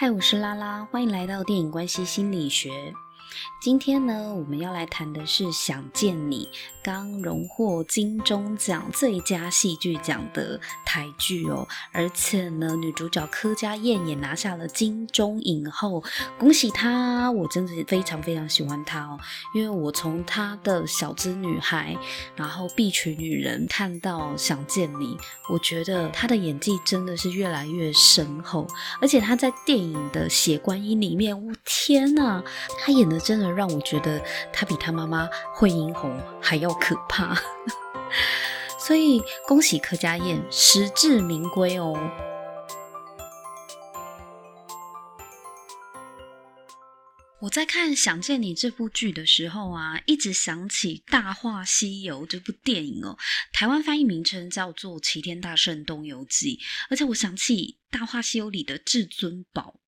嗨，我是拉拉，欢迎来到电影关系心理学。今天呢，我们要来谈的是《想见你》，刚荣获金钟奖最佳戏剧奖的台剧哦，而且呢，女主角柯佳嬿也拿下了金钟影后，恭喜她！我真的是非常非常喜欢她哦，因为我从她的小资女孩，然后碧曲女人看到《想见你》，我觉得她的演技真的是越来越深厚，而且她在电影的《血观音》里面，我天哪，她演的真的让我觉得她比她妈妈惠英红还要可怕，所以恭喜柯家燕，实至名归哦。我在看《想见你》这部剧的时候啊，一直想起《大话西游》这部电影哦。台湾翻译名称叫做《齐天大圣东游记》，而且我想起《大话西游》里的至尊宝，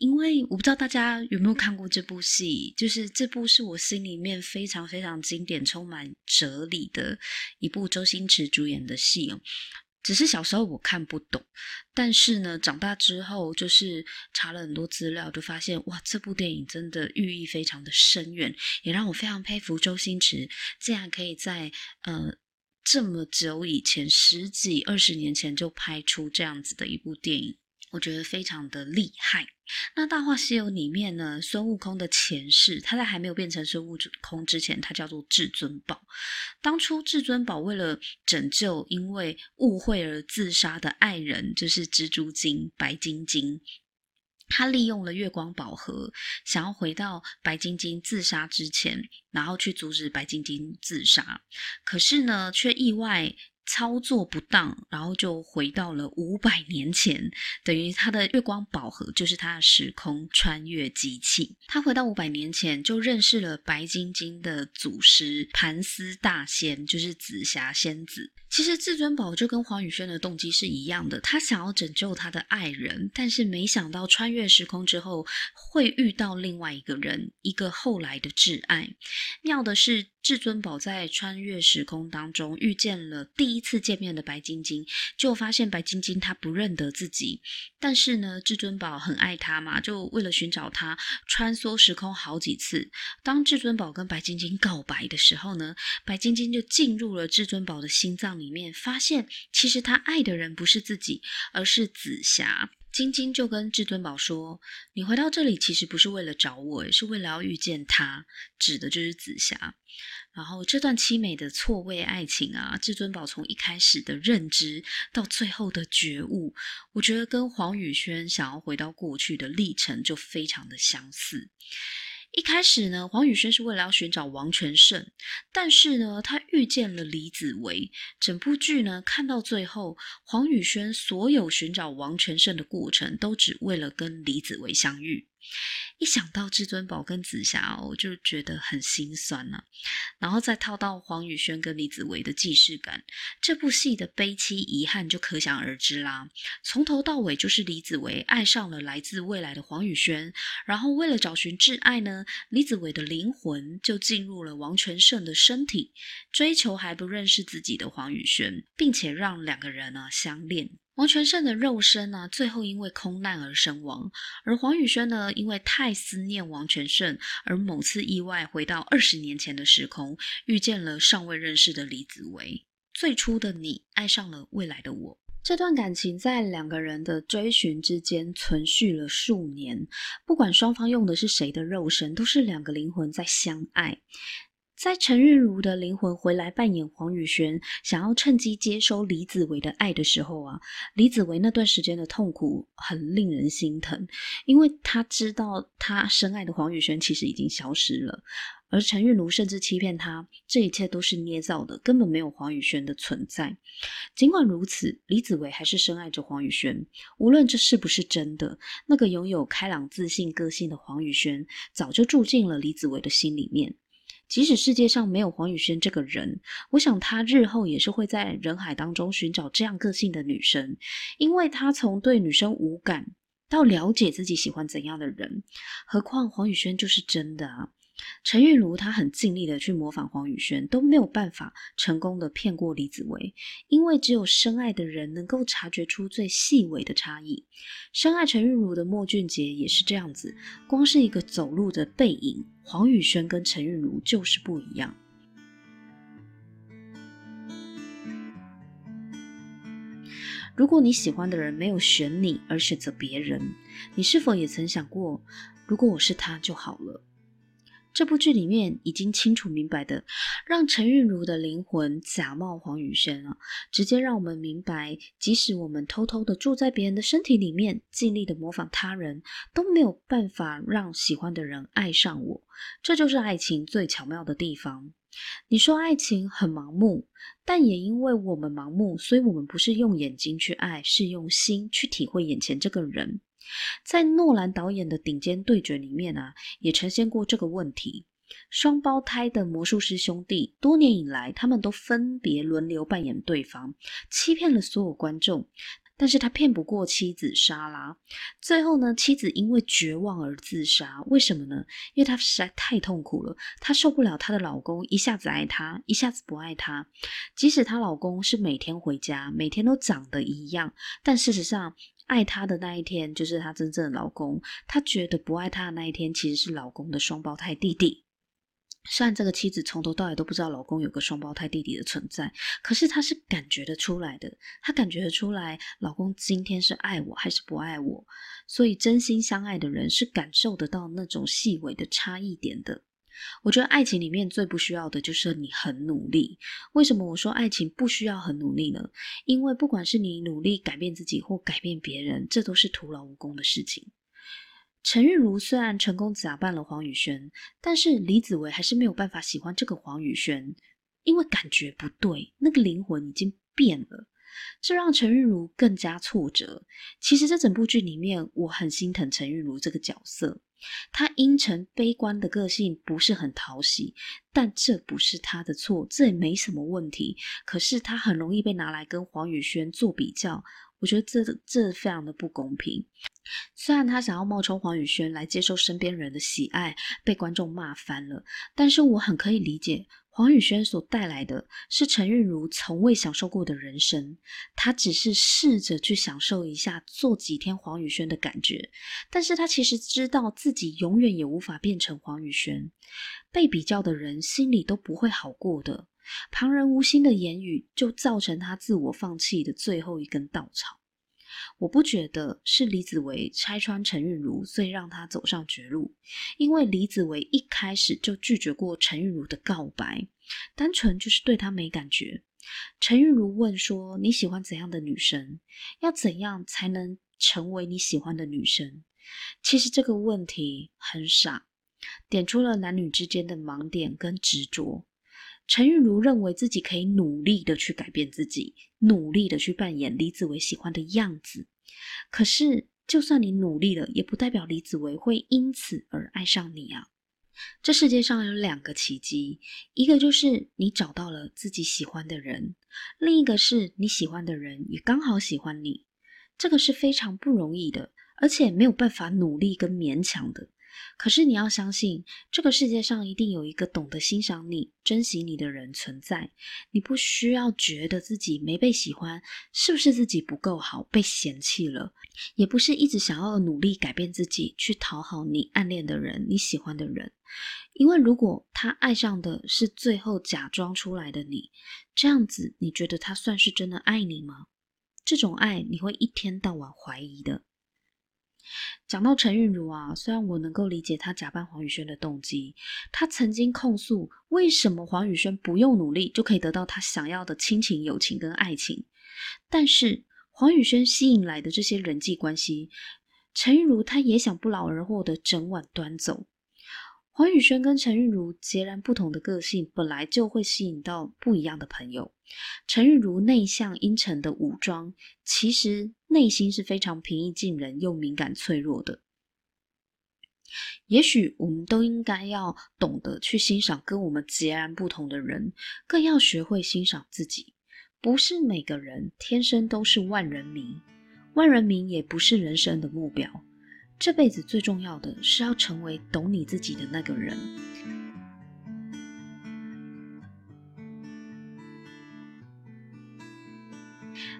因为我不知道大家有没有看过这部戏，就是这部是我心里面非常非常经典、充满哲理的一部周星驰主演的戏哦。只是小时候我看不懂，但是呢，长大之后就是查了很多资料，就发现哇，这部电影真的寓意非常的深远，也让我非常佩服周星驰，竟然可以在呃这么久以前，十几二十年前就拍出这样子的一部电影。我觉得非常的厉害。那《大话西游》里面呢，孙悟空的前世，他在还没有变成孙悟空之前，他叫做至尊宝。当初至尊宝为了拯救因为误会而自杀的爱人，就是蜘蛛精白晶晶，他利用了月光宝盒，想要回到白晶晶自杀之前，然后去阻止白晶晶自杀。可是呢，却意外。操作不当，然后就回到了五百年前，等于他的月光宝盒就是他的时空穿越机器。他回到五百年前，就认识了白晶晶的祖师盘丝大仙，就是紫霞仙子。其实至尊宝就跟黄宇轩的动机是一样的，他想要拯救他的爱人，但是没想到穿越时空之后会遇到另外一个人，一个后来的挚爱。妙的是，至尊宝在穿越时空当中遇见了第一次见面的白晶晶，就发现白晶晶她不认得自己，但是呢，至尊宝很爱她嘛，就为了寻找她，穿梭时空好几次。当至尊宝跟白晶晶告白的时候呢，白晶晶就进入了至尊宝的心脏里。面发现，其实他爱的人不是自己，而是紫霞。晶晶就跟至尊宝说：“你回到这里其实不是为了找我，是为了要遇见他，指的就是紫霞。”然后这段凄美的错位爱情啊，至尊宝从一开始的认知到最后的觉悟，我觉得跟黄宇轩想要回到过去的历程就非常的相似。一开始呢，黄宇轩是为了要寻找王全胜，但是呢，他遇见了李子维。整部剧呢，看到最后，黄宇轩所有寻找王全胜的过程，都只为了跟李子维相遇。一想到至尊宝跟紫霞，我就觉得很心酸呐、啊。然后再套到黄宇轩跟李子维的既视感，这部戏的悲凄遗憾就可想而知啦。从头到尾就是李子维爱上了来自未来的黄宇轩，然后为了找寻挚爱呢，李子维的灵魂就进入了王全胜的身体，追求还不认识自己的黄宇轩，并且让两个人呢相恋。王全胜的肉身呢、最后因为空难而身亡；而黄宇轩呢，因为太思念王全胜，而某次意外回到二十年前的时空，遇见了尚未认识的李子维。最初的你爱上了未来的我，这段感情在两个人的追寻之间存续了数年。不管双方用的是谁的肉身，都是两个灵魂在相爱。在陈韵如的灵魂回来扮演黄宇轩，想要趁机接收李子维的爱的时候啊，李子维那段时间的痛苦很令人心疼，因为他知道他深爱的黄宇轩其实已经消失了，而陈韵如甚至欺骗他，这一切都是捏造的，根本没有黄宇轩的存在。尽管如此，李子维还是深爱着黄宇轩，无论这是不是真的，那个拥有开朗自信个性的黄宇轩早就住进了李子维的心里面。即使世界上没有黄宇轩这个人，我想他日后也是会在人海当中寻找这样个性的女生，因为他从对女生无感到了解自己喜欢怎样的人。何况黄宇轩就是真的啊，陈韵如她很尽力的去模仿黄宇轩，都没有办法成功的骗过李子维，因为只有深爱的人能够察觉出最细微的差异。深爱陈韵如的莫俊杰也是这样子，光是一个走路的背影，黄宇轩跟陈韵如就是不一样。如果你喜欢的人没有选你而选择别人，你是否也曾想过，如果我是他就好了？这部剧里面已经清楚明白的，让陈韵如的灵魂假冒黄雨轩啊，直接让我们明白，即使我们偷偷的住在别人的身体里面，尽力的模仿他人，都没有办法让喜欢的人爱上我。这就是爱情最巧妙的地方。你说爱情很盲目，但也因为我们盲目，所以我们不是用眼睛去爱，是用心去体会眼前这个人。在诺兰导演的顶尖对决里面啊，也呈现过这个问题。双胞胎的魔术师兄弟，多年以来，他们都分别轮流扮演对方，欺骗了所有观众。但是他骗不过妻子莎拉，最后呢，妻子因为绝望而自杀。为什么呢？因为她实在太痛苦了，她受不了她的老公一下子爱她，一下子不爱她。即使她老公是每天回家，每天都长得一样，但事实上，爱她的那一天就是她真正的老公。她觉得不爱她的那一天，其实是老公的双胞胎弟弟。虽然这个妻子从头到尾都不知道老公有个双胞胎弟弟的存在，可是她是感觉得出来的。她感觉得出来，老公今天是爱我还是不爱我。所以，真心相爱的人是感受得到那种细微的差异点的。我觉得爱情里面最不需要的就是你很努力。为什么我说爱情不需要很努力呢？因为不管是你努力改变自己或改变别人，这都是徒劳无功的事情。陈韵如虽然成功假扮了黄宇轩，但是李子维还是没有办法喜欢这个黄宇轩，因为感觉不对，那个灵魂已经变了，这让陈韵如更加挫折。其实这整部剧里面，我很心疼陈韵如这个角色，他阴沉悲观的个性不是很讨喜，但这不是他的错，这也没什么问题。可是他很容易被拿来跟黄宇轩做比较。我觉得这这非常的不公平。虽然他想要冒充黄宇轩来接受身边人的喜爱，被观众骂翻了，但是我很可以理解黄宇轩所带来的是陈韵如从未享受过的人生。他只是试着去享受一下做几天黄宇轩的感觉，但是他其实知道自己永远也无法变成黄宇轩。被比较的人心里都不会好过的。旁人无心的言语，就造成他自我放弃的最后一根稻草。我不觉得是李子维拆穿陈韵如，所以让他走上绝路。因为李子维一开始就拒绝过陈韵如的告白，单纯就是对他没感觉。陈韵如问说：“你喜欢怎样的女生？要怎样才能成为你喜欢的女生？”其实这个问题很傻，点出了男女之间的盲点跟执着。陈韵如认为自己可以努力的去改变自己，努力的去扮演李子维喜欢的样子。可是，就算你努力了，也不代表李子维会因此而爱上你啊！这世界上有两个奇迹，一个就是你找到了自己喜欢的人，另一个是你喜欢的人也刚好喜欢你。这个是非常不容易的，而且没有办法努力跟勉强的。可是你要相信，这个世界上一定有一个懂得欣赏你、珍惜你的人存在。你不需要觉得自己没被喜欢，是不是自己不够好，被嫌弃了？也不是一直想要努力改变自己，去讨好你暗恋的人、你喜欢的人。因为如果他爱上的是最后假装出来的你，这样子，你觉得他算是真的爱你吗？这种爱，你会一天到晚怀疑的。讲到陈韵如啊，虽然我能够理解她假扮黄宇轩的动机，她曾经控诉为什么黄宇轩不用努力就可以得到他想要的亲情、友情跟爱情，但是黄宇轩吸引来的这些人际关系，陈韵如她也想不劳而获的整晚端走。黄宇轩跟陈韵如截然不同的个性，本来就会吸引到不一样的朋友。陈韵如内向阴沉的武装，其实内心是非常平易近人又敏感脆弱的。也许我们都应该要懂得去欣赏跟我们截然不同的人，更要学会欣赏自己。不是每个人天生都是万人迷，万人迷也不是人生的目标。这辈子最重要的是要成为懂你自己的那个人。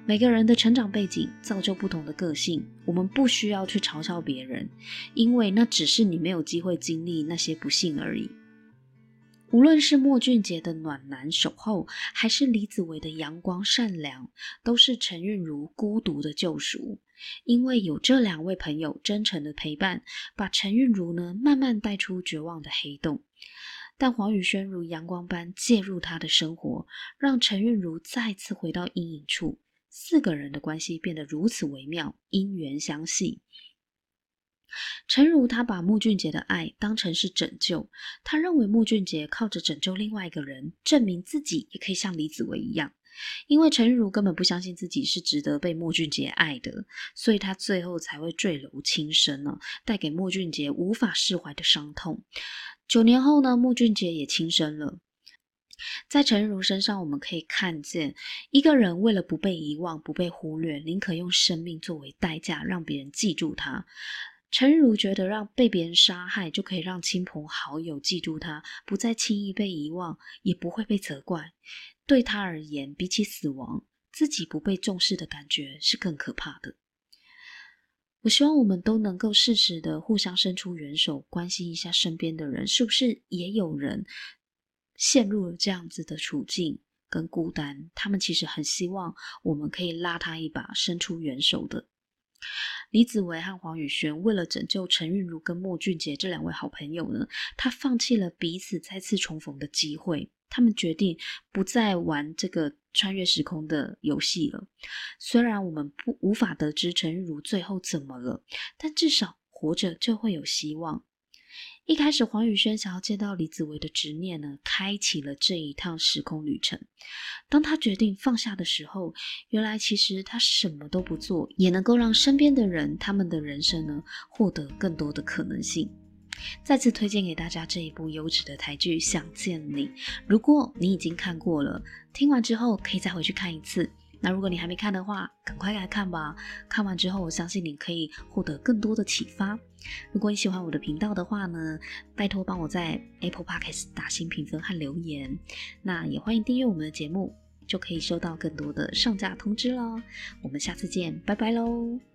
每个人的成长背景造就不同的个性，我们不需要去嘲笑别人，因为那只是你没有机会经历那些不幸而已。无论是莫俊杰的暖男守候，还是李子维的阳光善良，都是陈韵如孤独的救赎。因为有这两位朋友真诚的陪伴，把陈韵如呢慢慢带出绝望的黑洞。但黄宇轩如阳光般介入他的生活，让陈韵如再次回到阴影处。四个人的关系变得如此微妙，因缘相系。诚如他把穆俊杰的爱当成是拯救，他认为穆俊杰靠着拯救另外一个人，证明自己也可以像李子维一样。因为陈如根本不相信自己是值得被穆俊杰爱的，所以他最后才会坠楼轻生呢，带给穆俊杰无法释怀的伤痛。九年后呢，穆俊杰也轻生了。在陈如身上，我们可以看见一个人为了不被遗忘、不被忽略，宁可用生命作为代价，让别人记住他。陈如觉得让被别人杀害就可以让亲朋好友记住他，不再轻易被遗忘，也不会被责怪。对他而言，比起死亡，自己不被重视的感觉是更可怕的。我希望我们都能够适时的互相伸出援手，关心一下身边的人，是不是也有人陷入了这样子的处境跟孤单？他们其实很希望我们可以拉他一把，伸出援手的。李子维和黄宇轩为了拯救陈韵如跟莫俊杰这两位好朋友呢，他放弃了彼此再次重逢的机会。他们决定不再玩这个穿越时空的游戏了。虽然我们不无法得知陈韵如最后怎么了，但至少活着就会有希望。一开始，黄宇轩想要见到李子维的执念呢，开启了这一趟时空旅程。当他决定放下的时候，原来其实他什么都不做，也能够让身边的人，他们的人生呢，获得更多的可能性。再次推荐给大家这一部优质的台剧《想见你》。如果你已经看过了，听完之后可以再回去看一次。那如果你还没看的话，赶快来看吧！看完之后，我相信你可以获得更多的启发。如果你喜欢我的频道的话呢，拜托帮我在 Apple Podcast 打新评分和留言。那也欢迎订阅我们的节目，就可以收到更多的上架通知喽。我们下次见，拜拜喽！